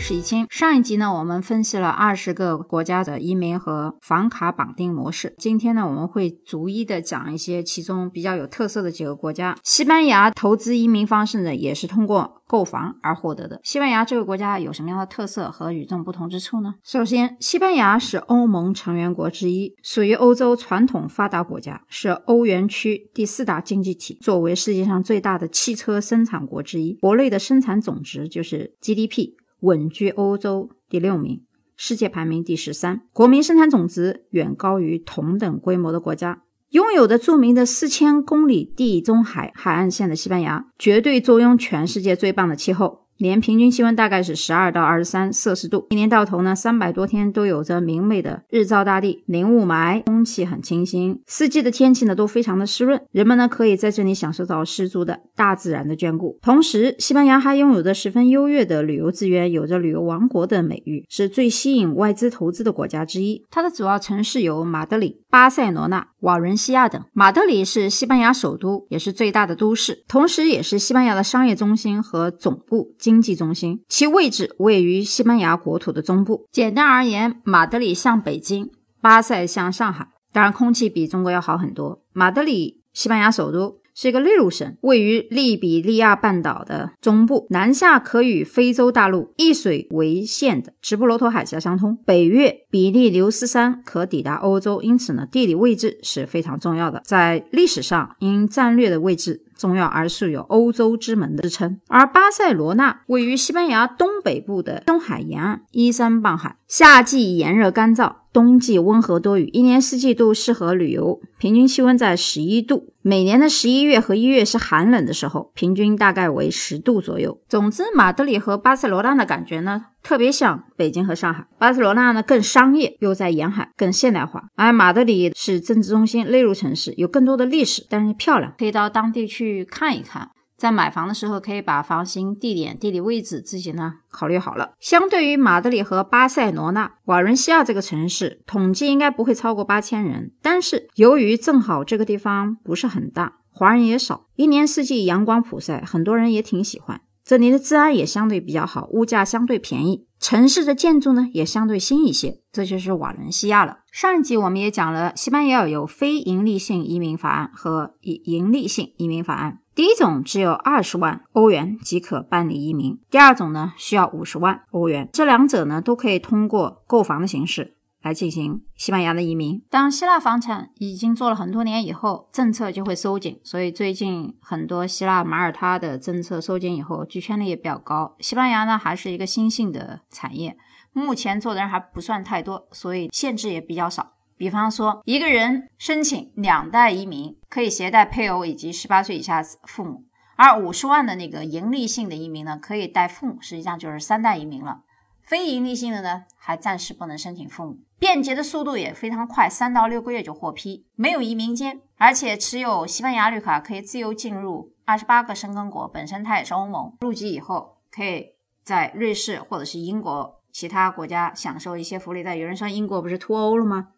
史一，清。上一集呢，我们分析了二十个国家的移民和房卡绑定模式。今天呢，我们会逐一的讲一些其中比较有特色的几个国家。西班牙投资移民方式呢，也是通过购房而获得的。西班牙这个国家有什么样的特色和与众不同之处呢？首先，西班牙是欧盟成员国之一，属于欧洲传统发达国家，是欧元区第四大经济体。作为世界上最大的汽车生产国之一，国内的生产总值就是 GDP。稳居欧洲第六名，世界排名第十三，国民生产总值远高于同等规模的国家。拥有的著名的四千公里地中海海岸线的西班牙，绝对坐拥全世界最棒的气候。年平均气温大概是十二到二十三摄氏度，一年到头呢，三百多天都有着明媚的日照大地，零雾霾，空气很清新，四季的天气呢都非常的湿润，人们呢可以在这里享受到十足的大自然的眷顾。同时，西班牙还拥有着十分优越的旅游资源，有着旅游王国的美誉，是最吸引外资投资的国家之一。它的主要城市有马德里、巴塞罗那、瓦伦西亚等。马德里是西班牙首都，也是最大的都市，同时也是西班牙的商业中心和总部。经济中心，其位置位于西班牙国土的中部。简单而言，马德里像北京，巴塞像上海，当然空气比中国要好很多。马德里，西班牙首都。是一个内陆省，位于利比利亚半岛的中部，南下可与非洲大陆一水为线的直布罗陀海峡相通，北越比利牛斯山可抵达欧洲，因此呢，地理位置是非常重要的。在历史上，因战略的位置重要而素有“欧洲之门”的之称。而巴塞罗那位于西班牙东北部的东海沿岸，依山傍海，夏季炎热干燥。冬季温和多雨，一年四季都适合旅游。平均气温在十一度，每年的十一月和一月是寒冷的时候，平均大概为十度左右。总之，马德里和巴塞罗那的感觉呢，特别像北京和上海。巴塞罗那呢更商业，又在沿海，更现代化；而马德里是政治中心、内陆城市，有更多的历史，但是漂亮，可以到当地去看一看。在买房的时候，可以把房型、地点、地理位置自己呢考虑好了。相对于马德里和巴塞罗那，瓦伦西亚这个城市，统计应该不会超过八千人。但是由于正好这个地方不是很大，华人也少，一年四季阳光普晒，很多人也挺喜欢。这里的治安也相对比较好，物价相对便宜，城市的建筑呢也相对新一些。这就是瓦伦西亚了。上一集我们也讲了，西班牙有非盈利性移民法案和盈盈利性移民法案。第一种只有二十万欧元即可办理移民，第二种呢需要五十万欧元。这两者呢都可以通过购房的形式来进行西班牙的移民。当希腊房产已经做了很多年以后，政策就会收紧，所以最近很多希腊、马耳他的政策收紧以后，拒签率也比较高。西班牙呢还是一个新兴的产业，目前做的人还不算太多，所以限制也比较少。比方说，一个人申请两代移民，可以携带配偶以及十八岁以下父母；而五十万的那个盈利性的移民呢，可以带父母，实际上就是三代移民了。非盈利性的呢，还暂时不能申请父母。便捷的速度也非常快，三到六个月就获批，没有移民监，而且持有西班牙绿卡可以自由进入二十八个申根国，本身它也是欧盟，入籍以后可以在瑞士或者是英国其他国家享受一些福利待遇。有人说英国不是脱欧了吗？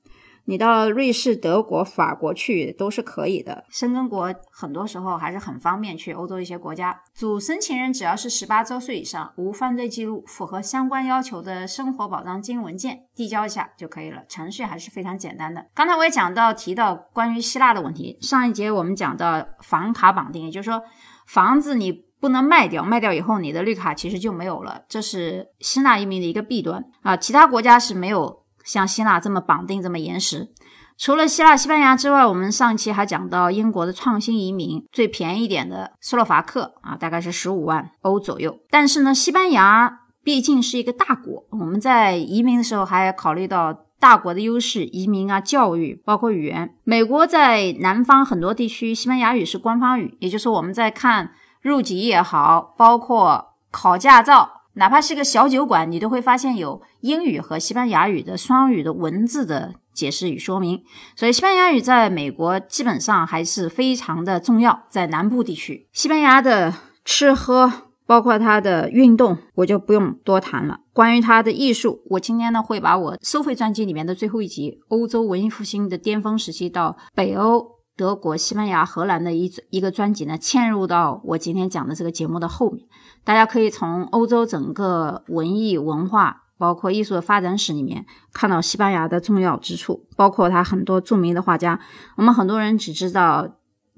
你到瑞士、德国、法国去都是可以的。申根国很多时候还是很方便去欧洲一些国家。主申请人只要是十八周岁以上，无犯罪记录，符合相关要求的生活保障金文件递交一下就可以了。程序还是非常简单的。刚才我也讲到提到关于希腊的问题。上一节我们讲到房卡绑定，也就是说房子你不能卖掉，卖掉以后你的绿卡其实就没有了，这是希腊移民的一个弊端啊。其他国家是没有。像希腊这么绑定这么严实，除了希腊、西班牙之外，我们上期还讲到英国的创新移民最便宜一点的斯洛伐克啊，大概是十五万欧左右。但是呢，西班牙毕竟是一个大国，我们在移民的时候还要考虑到大国的优势，移民啊、教育，包括语言。美国在南方很多地区，西班牙语是官方语，也就是我们在看入籍也好，包括考驾照。哪怕是个小酒馆，你都会发现有英语和西班牙语的双语的文字的解释与说明。所以，西班牙语在美国基本上还是非常的重要。在南部地区，西班牙的吃喝，包括它的运动，我就不用多谈了。关于它的艺术，我今天呢会把我收费专辑里面的最后一集《欧洲文艺复兴的巅峰时期到北欧德国、西班牙、荷兰的一一个专辑呢，嵌入到我今天讲的这个节目的后面。大家可以从欧洲整个文艺文化，包括艺术的发展史里面，看到西班牙的重要之处，包括他很多著名的画家。我们很多人只知道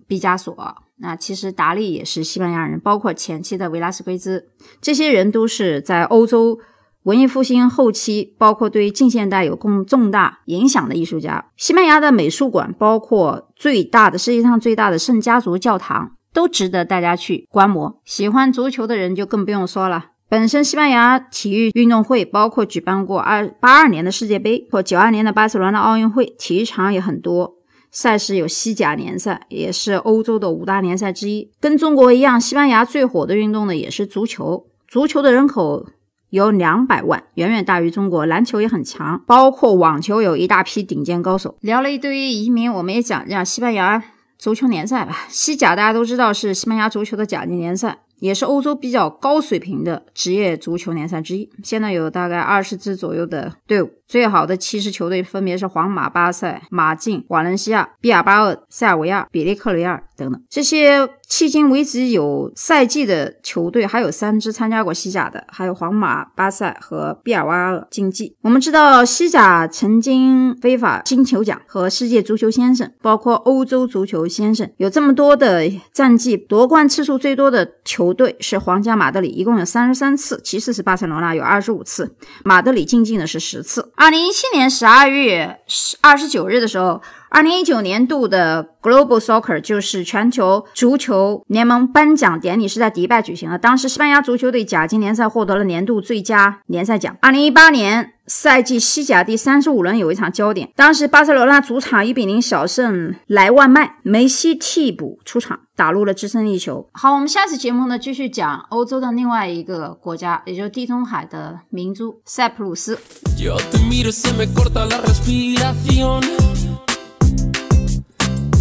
毕加索，那其实达利也是西班牙人，包括前期的维拉斯奎兹，这些人都是在欧洲。文艺复兴后期，包括对近现代有更重大影响的艺术家，西班牙的美术馆，包括最大的世界上最大的圣家族教堂，都值得大家去观摩。喜欢足球的人就更不用说了。本身西班牙体育运动会包括举办过二八二年的世界杯或九二年的巴塞罗那奥运会，体育场也很多。赛事有西甲联赛，也是欧洲的五大联赛之一。跟中国一样，西班牙最火的运动呢也是足球。足球的人口。有两百万，远远大于中国。篮球也很强，包括网球有一大批顶尖高手。聊了一堆移民，我们也讲讲西班牙足球联赛吧。西甲大家都知道是西班牙足球的甲级联赛，也是欧洲比较高水平的职业足球联赛之一。现在有大概二十支左右的队伍。最好的七支球队分别是皇马、巴塞、马竞、瓦伦西亚、毕尔巴鄂、塞尔维亚、比利克雷尔等等。这些迄今为止有赛季的球队还有三支参加过西甲的，还有皇马、巴塞和毕尔巴鄂竞技。我们知道西甲曾经非法金球奖和世界足球先生，包括欧洲足球先生，有这么多的战绩。夺冠次数最多的球队是皇家马德里，一共有三十三次；其次是巴塞罗那，有二十五次。马德里竞技呢是十次。二零一七年十二月二十九日的时候，二零一九年度的 Global Soccer 就是全球足球联盟颁奖典礼是在迪拜举行的。当时，西班牙足球队甲级联赛获得了年度最佳联赛奖。二零一八年。赛季西甲第三十五轮有一场焦点，当时巴塞罗那主场一比零小胜莱万迈，梅西替补出场打入了制胜一球。好，我们下次节目呢继续讲欧洲的另外一个国家，也就是地中海的明珠塞浦路斯。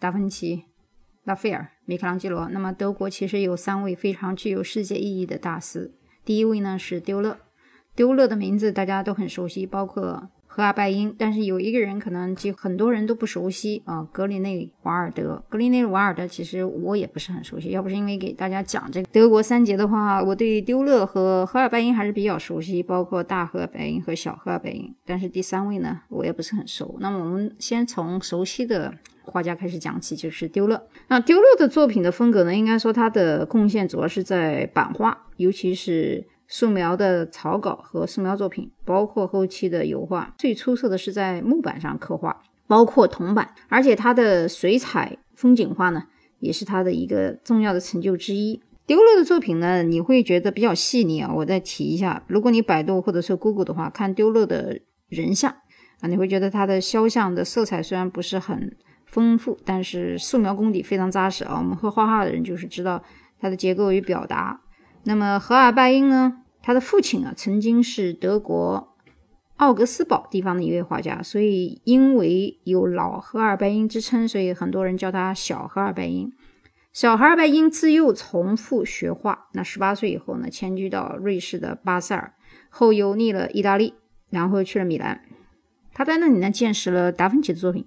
达芬奇、拉斐尔、米开朗基罗。那么德国其实有三位非常具有世界意义的大师。第一位呢是丢勒。丢勒的名字大家都很熟悉，包括荷尔拜因，但是有一个人可能就很多人都不熟悉啊，格里内瓦尔德。格里内瓦尔德其实我也不是很熟悉，要不是因为给大家讲这个德国三杰的话，我对丢勒和荷尔拜因还是比较熟悉，包括大荷尔拜因和小荷尔拜因。但是第三位呢，我也不是很熟。那么我们先从熟悉的画家开始讲起，就是丢勒。那丢勒的作品的风格呢，应该说他的贡献主要是在版画，尤其是。素描的草稿和素描作品，包括后期的油画，最出色的是在木板上刻画，包括铜板，而且他的水彩风景画呢，也是他的一个重要的成就之一。丢勒的作品呢，你会觉得比较细腻啊。我再提一下，如果你百度或者是 Google 的话，看丢勒的人像啊，你会觉得他的肖像的色彩虽然不是很丰富，但是素描功底非常扎实啊。我们会画画的人就是知道它的结构与表达。那么荷尔拜因呢？他的父亲啊，曾经是德国奥格斯堡地方的一位画家，所以因为有老荷尔拜因之称，所以很多人叫他小荷尔拜因。小荷尔拜因自幼从父学画，那十八岁以后呢，迁居到瑞士的巴塞尔，后游历了意大利，然后去了米兰。他在那里呢，见识了达芬奇的作品，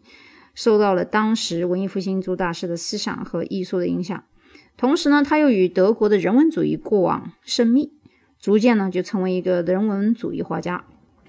受到了当时文艺复兴诸大师的思想和艺术的影响。同时呢，他又与德国的人文主义过往甚密，逐渐呢就成为一个人文主义画家。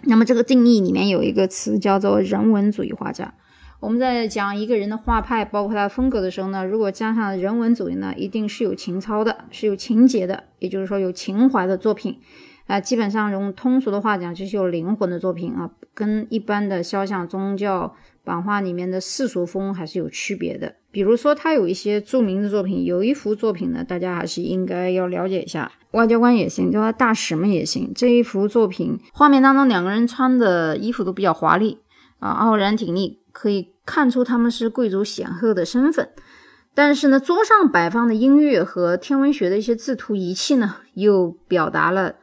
那么这个定义里面有一个词叫做人文主义画家。我们在讲一个人的画派，包括他的风格的时候呢，如果加上人文主义呢，一定是有情操的，是有情节的，也就是说有情怀的作品。啊，基本上用通俗的话讲，就是有灵魂的作品啊，跟一般的肖像、宗教版画里面的世俗风还是有区别的。比如说，他有一些著名的作品，有一幅作品呢，大家还是应该要了解一下。外交官也行，叫他大使们也行。这一幅作品，画面当中两个人穿的衣服都比较华丽啊，傲然挺立，可以看出他们是贵族显赫的身份。但是呢，桌上摆放的音乐和天文学的一些制图仪器呢，又表达了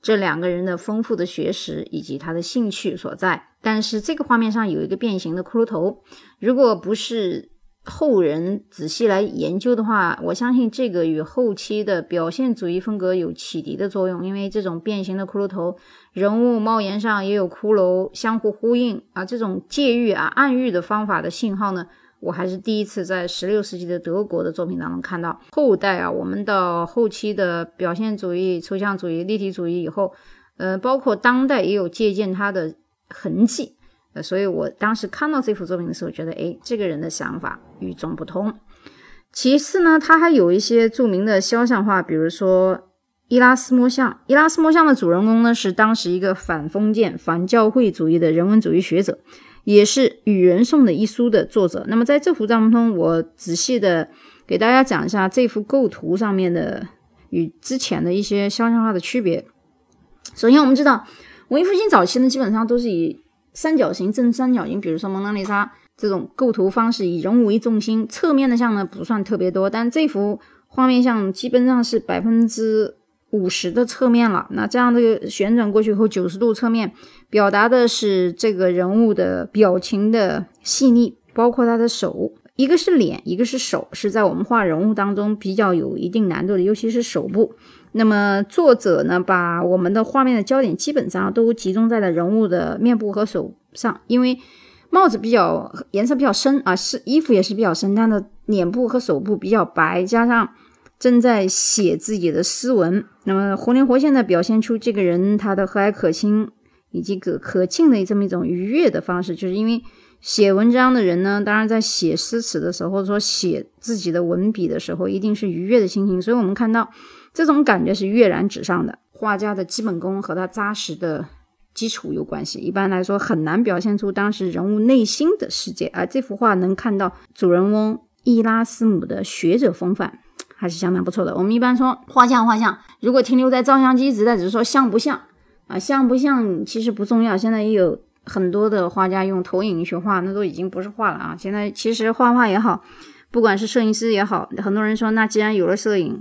这两个人的丰富的学识以及他的兴趣所在。但是这个画面上有一个变形的骷髅头，如果不是后人仔细来研究的话，我相信这个与后期的表现主义风格有启迪的作用。因为这种变形的骷髅头，人物帽檐上也有骷髅，相互呼应啊，这种借喻啊、暗喻的方法的信号呢，我还是第一次在十六世纪的德国的作品当中看到。后代啊，我们到后期的表现主义、抽象主义、立体主义以后，呃，包括当代也有借鉴它的痕迹。呃所以我当时看到这幅作品的时候，觉得哎，这个人的想法与众不同。其次呢，他还有一些著名的肖像画，比如说伊拉斯谟像。伊拉斯谟像的主人公呢，是当时一个反封建、反教会主义的人文主义学者，也是《与人颂》的一书的作者。那么在这幅当中，我仔细的给大家讲一下这幅构图上面的与之前的一些肖像画的区别。首先，我们知道文艺复兴早期呢，基本上都是以三角形正三角形，比如说蒙娜丽莎这种构图方式，以人物为重心，侧面的像呢不算特别多，但这幅画面像基本上是百分之五十的侧面了。那这样这个旋转过去以后，九十度侧面，表达的是这个人物的表情的细腻，包括他的手，一个是脸，一个是手，是在我们画人物当中比较有一定难度的，尤其是手部。那么作者呢，把我们的画面的焦点基本上都集中在了人物的面部和手上，因为帽子比较颜色比较深啊，是衣服也是比较深，他的脸部和手部比较白，加上正在写自己的诗文，那么活灵活现的表现出这个人他的和蔼可亲以及可可敬的这么一种愉悦的方式，就是因为写文章的人呢，当然在写诗词的时候，或者说写自己的文笔的时候，一定是愉悦的心情，所以我们看到。这种感觉是跃然纸上的。画家的基本功和他扎实的基础有关系。一般来说，很难表现出当时人物内心的世界。而这幅画能看到主人翁伊拉斯姆的学者风范，还是相当不错的。我们一般说画像，画像如果停留在照相机时代，只是说像不像啊？像不像其实不重要。现在也有很多的画家用投影学画，那都已经不是画了啊。现在其实画画也好，不管是摄影师也好，很多人说，那既然有了摄影。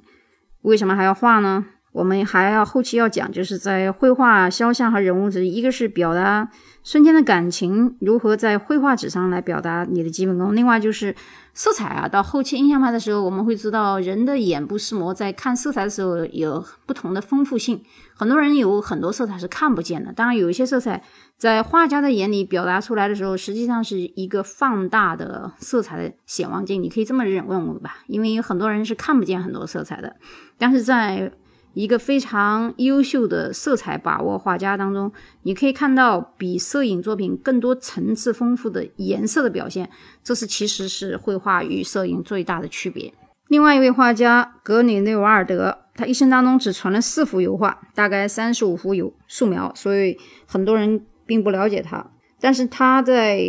为什么还要画呢？我们还要后期要讲，就是在绘画肖像和人物时，一个是表达瞬间的感情，如何在绘画纸上来表达你的基本功；另外就是色彩啊。到后期印象派的时候，我们会知道人的眼部视膜在看色彩的时候有不同的丰富性，很多人有很多色彩是看不见的。当然，有一些色彩。在画家的眼里表达出来的时候，实际上是一个放大的色彩的显望镜，你可以这么认认为吧？因为有很多人是看不见很多色彩的，但是在一个非常优秀的色彩把握画家当中，你可以看到比摄影作品更多层次丰富的颜色的表现，这是其实是绘画与摄影最大的区别。另外一位画家格里内瓦尔德，他一生当中只存了四幅油画，大概三十五幅有素描，所以很多人。并不了解他，但是他在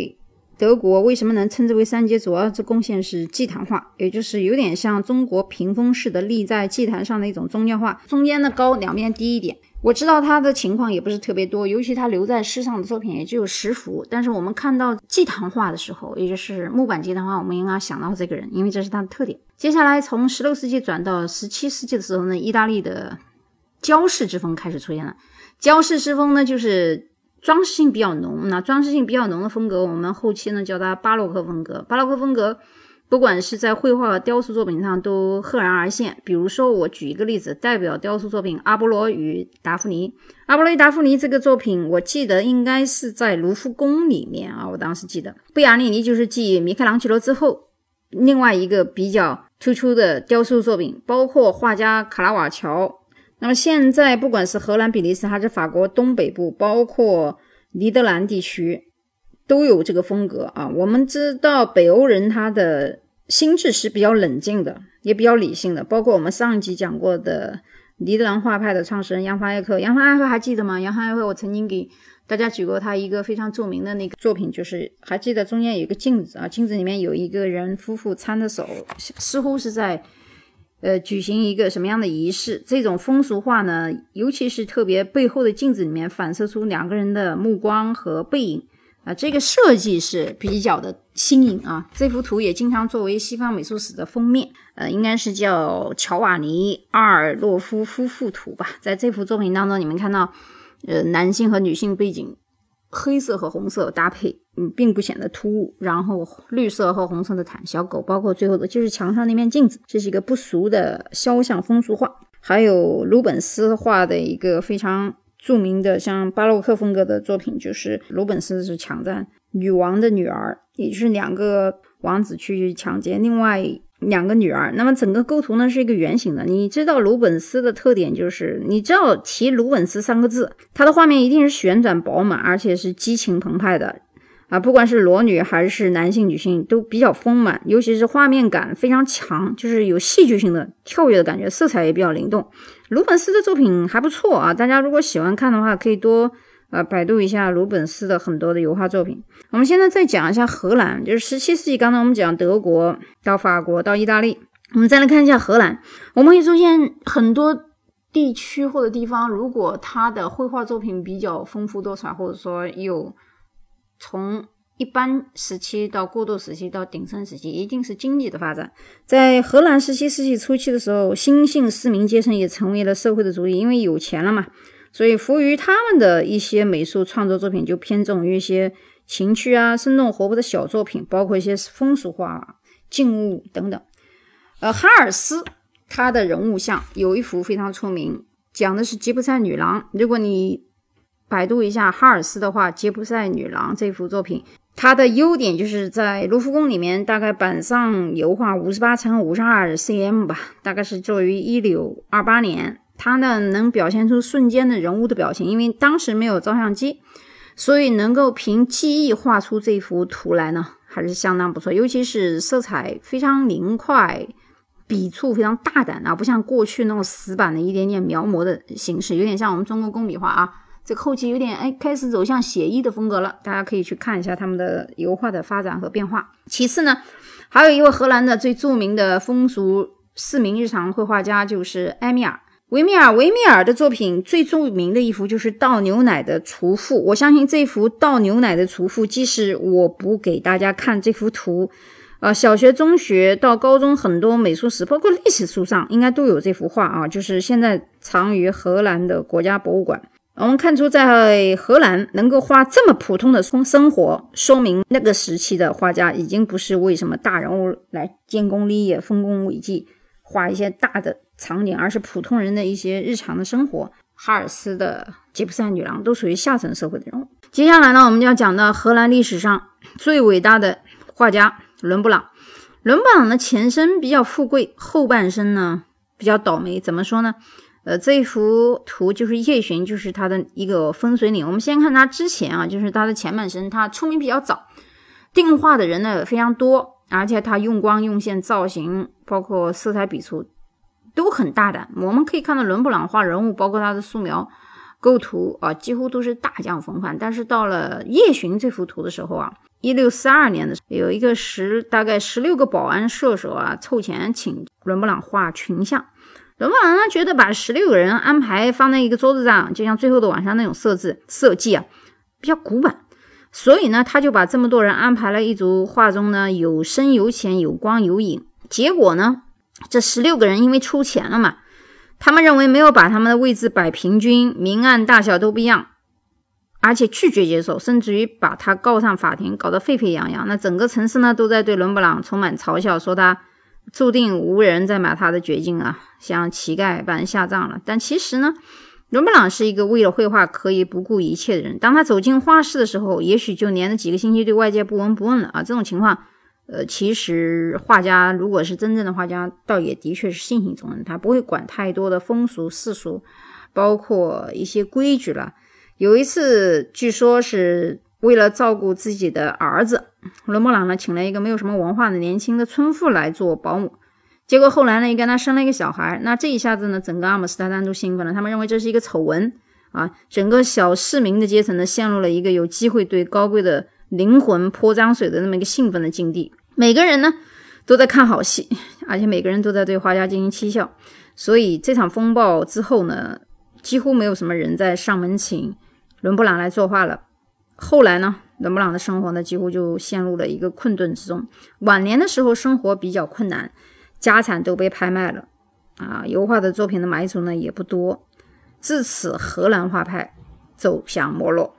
德国为什么能称之为三杰？主要这贡献是祭坛画，也就是有点像中国屏风式的立在祭坛上的一种宗教画，中间的高，两边低一点。我知道他的情况也不是特别多，尤其他留在世上的作品也只有十幅。但是我们看到祭坛画的时候，也就是木板祭坛画，我们应该想到这个人，因为这是他的特点。接下来从十六世纪转到十七世纪的时候呢，意大利的焦式之风开始出现了。焦式之风呢，就是。装饰性比较浓，那装饰性比较浓的风格，我们后期呢叫它巴洛克风格。巴洛克风格，不管是在绘画和雕塑作品上都赫然而现。比如说，我举一个例子，代表雕塑作品《阿波罗与达芙妮》。阿波罗与达芙妮这个作品，我记得应该是在卢浮宫里面啊，我当时记得。贝亚利尼就是继米开朗基罗之后另外一个比较突出的雕塑作品，包括画家卡拉瓦乔。那么现在，不管是荷兰、比利时还是法国东北部，包括尼德兰地区，都有这个风格啊。我们知道北欧人他的心智是比较冷静的，也比较理性的。包括我们上一集讲过的尼德兰画派的创始人杨凡艾克，杨凡艾克还记得吗？杨凡艾克，我曾经给大家举过他一个非常著名的那个作品，就是还记得中间有一个镜子啊，镜子里面有一个人夫妇搀着手，似乎是在。呃，举行一个什么样的仪式？这种风俗画呢，尤其是特别背后的镜子里面反射出两个人的目光和背影啊，这个设计是比较的新颖啊。这幅图也经常作为西方美术史的封面，呃，应该是叫乔瓦尼阿尔洛夫夫妇图吧。在这幅作品当中，你们看到，呃，男性和女性背景。黑色和红色搭配，嗯，并不显得突兀。然后绿色和红色的毯，小狗，包括最后的就是墙上那面镜子，这是一个不俗的肖像风俗画。还有鲁本斯画的一个非常著名的像巴洛克风格的作品，就是鲁本斯是抢占女王的女儿，也就是两个王子去抢劫另外。两个女儿，那么整个构图呢是一个圆形的。你知道鲁本斯的特点就是，你知道提鲁本斯三个字，他的画面一定是旋转饱满，而且是激情澎湃的啊！不管是裸女还是男性、女性都比较丰满，尤其是画面感非常强，就是有戏剧性的跳跃的感觉，色彩也比较灵动。鲁本斯的作品还不错啊，大家如果喜欢看的话，可以多。呃，百度一下鲁本斯的很多的油画作品。我们现在再讲一下荷兰，就是十七世纪。刚才我们讲德国到法国到意大利，我们再来看一下荷兰。我们会出现很多地区或者地方，如果它的绘画作品比较丰富多彩，或者说有从一般时期到过渡时期到鼎盛时期，一定是经济的发展。在荷兰十七世纪初期的时候，新兴市民阶层也成为了社会的主力，因为有钱了嘛。所以，服务于他们的一些美术创作作品就偏重于一些情趣啊、生动活泼的小作品，包括一些风俗画、静物等等。呃，哈尔斯他的人物像有一幅非常出名，讲的是吉普赛女郎。如果你百度一下哈尔斯的话，《吉普赛女郎》这幅作品，它的优点就是在卢浮宫里面，大概板上油画五十八乘五十二 cm 吧，大概是作于一六二八年。它呢能表现出瞬间的人物的表情，因为当时没有照相机，所以能够凭记忆画出这幅图来呢，还是相当不错。尤其是色彩非常明快，笔触非常大胆啊，不像过去那种死板的一点点描摹的形式，有点像我们中国工笔画啊。这后期有点哎开始走向写意的风格了，大家可以去看一下他们的油画的发展和变化。其次呢，还有一位荷兰的最著名的风俗市民日常绘画家就是埃米尔。维米尔，维米尔的作品最著名的一幅就是倒牛奶的厨妇。我相信这幅倒牛奶的厨妇，即使我不给大家看这幅图，呃，小学、中学到高中很多美术史，包括历史书上，应该都有这幅画啊。就是现在藏于荷兰的国家博物馆。我们看出，在荷兰能够画这么普通的生生活，说明那个时期的画家已经不是为什么大人物来建功立业、丰功伟绩，画一些大的。场景，而是普通人的一些日常的生活。哈尔斯的《吉普赛女郎》都属于下层社会的人物。接下来呢，我们就要讲到荷兰历史上最伟大的画家伦布朗。伦布朗的前身比较富贵，后半生呢比较倒霉。怎么说呢？呃，这幅图就是夜巡，就是他的一个分水岭。我们先看他之前啊，就是他的前半生，他出名比较早，定画的人呢非常多，而且他用光用线、造型，包括色彩笔触。都很大胆，我们可以看到伦勃朗画人物，包括他的素描、构图啊，几乎都是大将风范。但是到了夜巡这幅图的时候啊，一六四二年的时候，有一个十大概十六个保安射手啊，凑钱请伦勃朗画群像。伦勃朗呢觉得把十六个人安排放在一个桌子上，就像《最后的晚上》那种设置设计啊，比较古板，所以呢，他就把这么多人安排了一组画中呢有深有浅、有光有影。结果呢？这十六个人因为出钱了嘛，他们认为没有把他们的位置摆平均，明暗大小都不一样，而且拒绝接受，甚至于把他告上法庭，搞得沸沸扬扬。那整个城市呢都在对伦勃朗充满嘲笑，说他注定无人再买他的绝境啊，像乞丐般下葬了。但其实呢，伦勃朗是一个为了绘画可以不顾一切的人。当他走进画室的时候，也许就连着几个星期对外界不闻不问了啊。这种情况。呃，其实画家如果是真正的画家，倒也的确是性情中人，他不会管太多的风俗世俗，包括一些规矩了。有一次，据说是为了照顾自己的儿子，伦勃朗呢请了一个没有什么文化的年轻的村妇来做保姆，结果后来呢又跟他生了一个小孩。那这一下子呢，整个阿姆斯特丹都兴奋了，他们认为这是一个丑闻啊，整个小市民的阶层呢陷入了一个有机会对高贵的灵魂泼脏水的那么一个兴奋的境地。每个人呢都在看好戏，而且每个人都在对画家进行讥笑。所以这场风暴之后呢，几乎没有什么人在上门请伦勃朗来作画了。后来呢，伦勃朗的生活呢几乎就陷入了一个困顿之中。晚年的时候生活比较困难，家产都被拍卖了，啊，油画的作品的买主呢也不多。自此，荷兰画派走向没落。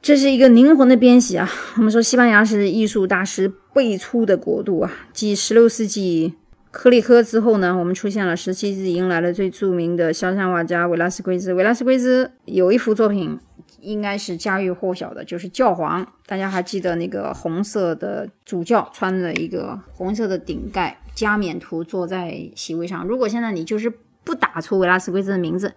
这是一个灵魂的编写啊！我们说，西班牙是艺术大师辈出的国度啊。继16世纪克里科之后呢，我们出现了17世纪迎来了最著名的肖像画家维拉斯奎兹。维拉斯奎兹有一幅作品，应该是家喻户晓的，就是教皇。大家还记得那个红色的主教穿着一个红色的顶盖加冕图坐在席位上。如果现在你就是不打出维拉斯奎兹的名字，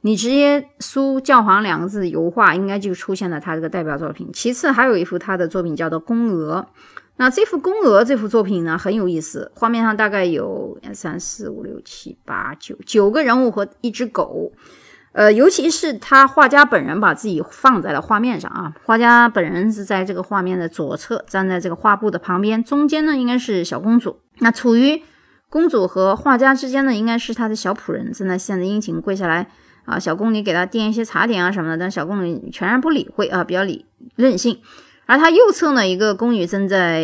你直接输“教皇”两个字，油画应该就出现了他这个代表作品。其次还有一幅他的作品叫做《宫娥》。那这幅《宫娥》这幅作品呢很有意思，画面上大概有三四五六七八九九个人物和一只狗。呃，尤其是他画家本人把自己放在了画面上啊，画家本人是在这个画面的左侧，站在这个画布的旁边，中间呢应该是小公主。那处于公主和画家之间呢，应该是他的小仆人，正在献着殷勤，跪下来。啊，小宫女给他垫一些茶点啊什么的，但小宫女全然不理会啊，比较理任性。而他右侧呢，一个宫女正在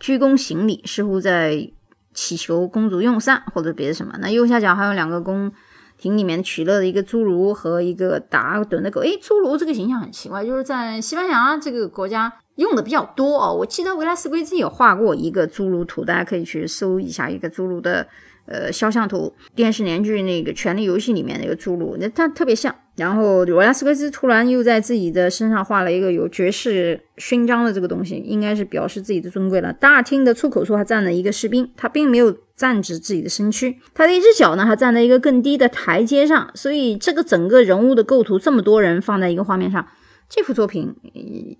鞠躬行礼，似乎在祈求公主用膳或者别的什么。那右下角还有两个宫亭里面取乐的一个侏儒和一个打盹的狗。诶，侏儒这个形象很奇怪，就是在西班牙这个国家用的比较多哦。我记得维拉斯圭兹有画过一个侏儒图，大家可以去搜一下一个侏儒的。呃，肖像图电视连续那个《权力游戏》里面那个侏儒，那他特别像。然后罗拉斯奎兹突然又在自己的身上画了一个有爵士勋章的这个东西，应该是表示自己的尊贵了。大厅的出口处还站了一个士兵，他并没有站直自己的身躯，他的一只脚呢还站在一个更低的台阶上。所以这个整个人物的构图，这么多人放在一个画面上，这幅作品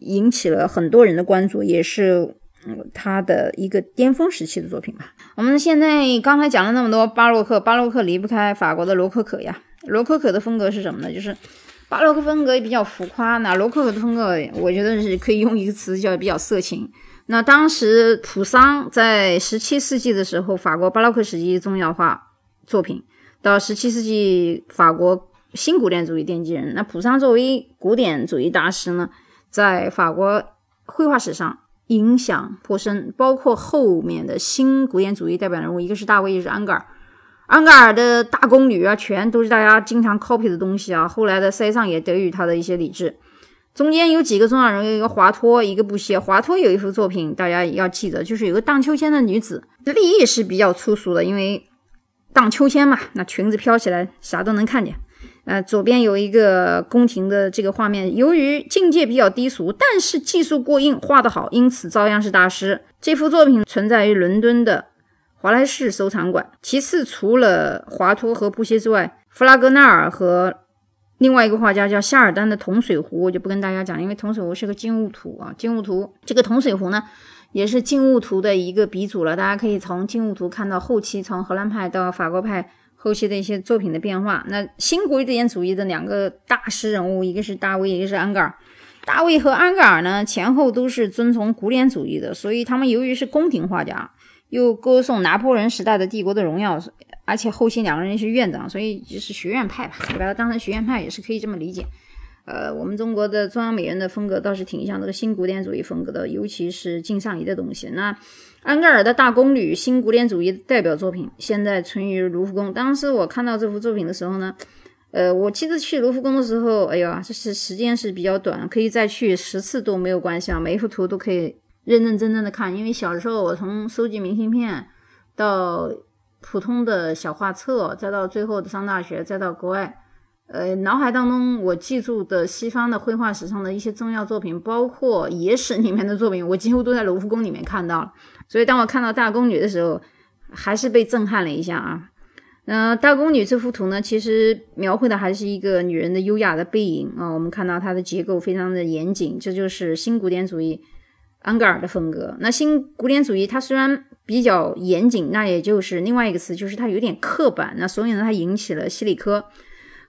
引起了很多人的关注，也是。他的一个巅峰时期的作品吧。我们现在刚才讲了那么多巴洛克，巴洛克离不开法国的罗可可呀。罗可可的风格是什么呢？就是巴洛克风格也比较浮夸。那罗可可的风格，我觉得是可以用一个词叫比较色情。那当时普桑在十七世纪的时候，法国巴洛克时期重要画作品，到十七世纪法国新古典主义奠基人。那普桑作为古典主义大师呢，在法国绘画史上。影响颇深，包括后面的新古典主义代表人物，一个是大卫，一个是安格尔。安格尔的大宫女啊，全都是大家经常 copy 的东西啊。后来的塞尚也得益于他的一些理智。中间有几个重要人物，一个华托，一个布歇。华托有一幅作品，大家要记得，就是有个荡秋千的女子，立意是比较粗俗的，因为荡秋千嘛，那裙子飘起来，啥都能看见。呃，左边有一个宫廷的这个画面，由于境界比较低俗，但是技术过硬，画得好，因此照样是大师。这幅作品存在于伦敦的华莱士收藏馆。其次，除了华托和布歇之外，弗拉格纳尔和另外一个画家叫夏尔丹的《铜水壶》，我就不跟大家讲，因为《铜水壶》是个静物图啊。静物图这个铜水壶呢，也是静物图的一个鼻祖了。大家可以从静物图看到后期从荷兰派到法国派。后期的一些作品的变化，那新古典主义的两个大师人物，一个是大卫，一个是安格尔。大卫和安格尔呢，前后都是遵从古典主义的，所以他们由于是宫廷画家，又歌颂拿破仑时代的帝国的荣耀，而且后期两个人是院长，所以就是学院派吧，你把它当成学院派也是可以这么理解。呃，我们中国的中央美院的风格倒是挺像这个新古典主义风格的，尤其是敬上仪的东西。那。安格尔的大宫女，新古典主义代表作品，现在存于卢浮宫。当时我看到这幅作品的时候呢，呃，我记得去卢浮宫的时候，哎呀，这是时间是比较短，可以再去十次都没有关系啊，每一幅图都可以认认真真的看。因为小时候我从收集明信片，到普通的小画册，再到最后的上大学，再到国外。呃，脑海当中我记住的西方的绘画史上的一些重要作品，包括野史里面的作品，我几乎都在卢浮宫里面看到了。所以当我看到大宫女的时候，还是被震撼了一下啊。嗯，大宫女这幅图呢，其实描绘的还是一个女人的优雅的背影啊。我们看到它的结构非常的严谨，这就是新古典主义安格尔的风格。那新古典主义它虽然比较严谨，那也就是另外一个词，就是它有点刻板。那所以呢，它引起了西里科。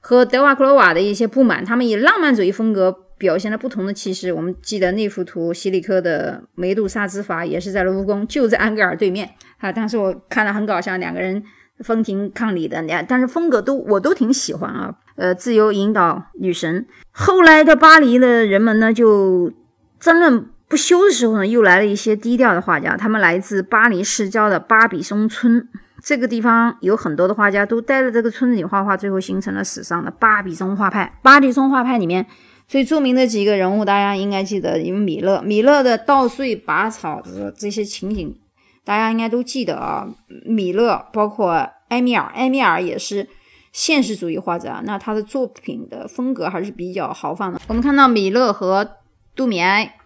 和德瓦克罗瓦的一些不满，他们以浪漫主义风格表现了不同的气势。我们记得那幅图，西里科的梅杜莎之筏也是在卢浮宫，就在安格尔对面啊。当时我看了很搞笑，两个人分庭抗礼的，两但是风格都我都挺喜欢啊。呃，自由引导女神。后来的巴黎的人们呢，就争论不休的时候呢，又来了一些低调的画家，他们来自巴黎市郊的巴比松村。这个地方有很多的画家都待在这个村子里画画，最后形成了史上的巴比松画派。巴比松画派里面最著名的几个人物，大家应该记得，有米勒。米勒的稻穗拔草的这些情景，大家应该都记得啊。米勒包括埃米尔，埃米尔也是现实主义画家，那他的作品的风格还是比较豪放的。我们看到米勒和杜米埃，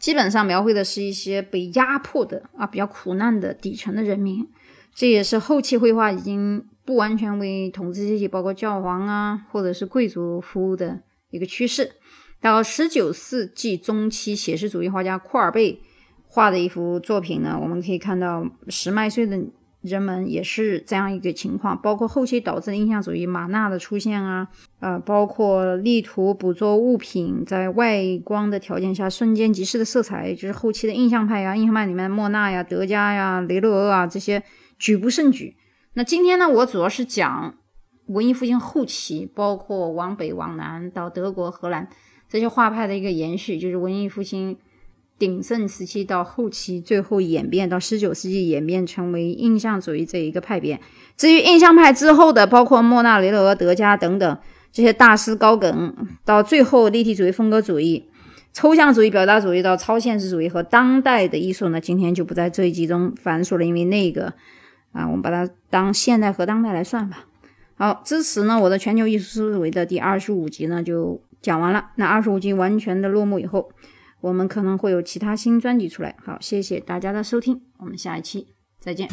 基本上描绘的是一些被压迫的啊，比较苦难的底层的人民。这也是后期绘画已经不完全为统治阶级，包括教皇啊，或者是贵族服务的一个趋势。到十九世纪中期，写实主义画家库尔贝画的一幅作品呢，我们可以看到十麦穗的人们也是这样一个情况。包括后期导致印象主义马纳的出现啊，呃，包括力图捕捉物品在外光的条件下瞬间即逝的色彩，就是后期的印象派呀，印象派里面莫纳呀、德加呀、雷诺阿啊这些。举不胜举。那今天呢，我主要是讲文艺复兴后期，包括往北往南到德国、荷兰这些画派的一个延续，就是文艺复兴鼎盛时期到后期，最后演变到十九世纪演变成为印象主义这一个派别。至于印象派之后的，包括莫纳、雷诺、德加等等这些大师高梗，到最后立体主义、风格主义、抽象主义、表达主义到超现实主义和当代的艺术呢，今天就不在这一集中繁述了，因为那个。啊，我们把它当现代和当代来算吧。好，至此呢，我的全球艺术思维的第二十五集呢就讲完了。那二十五集完全的落幕以后，我们可能会有其他新专辑出来。好，谢谢大家的收听，我们下一期再见。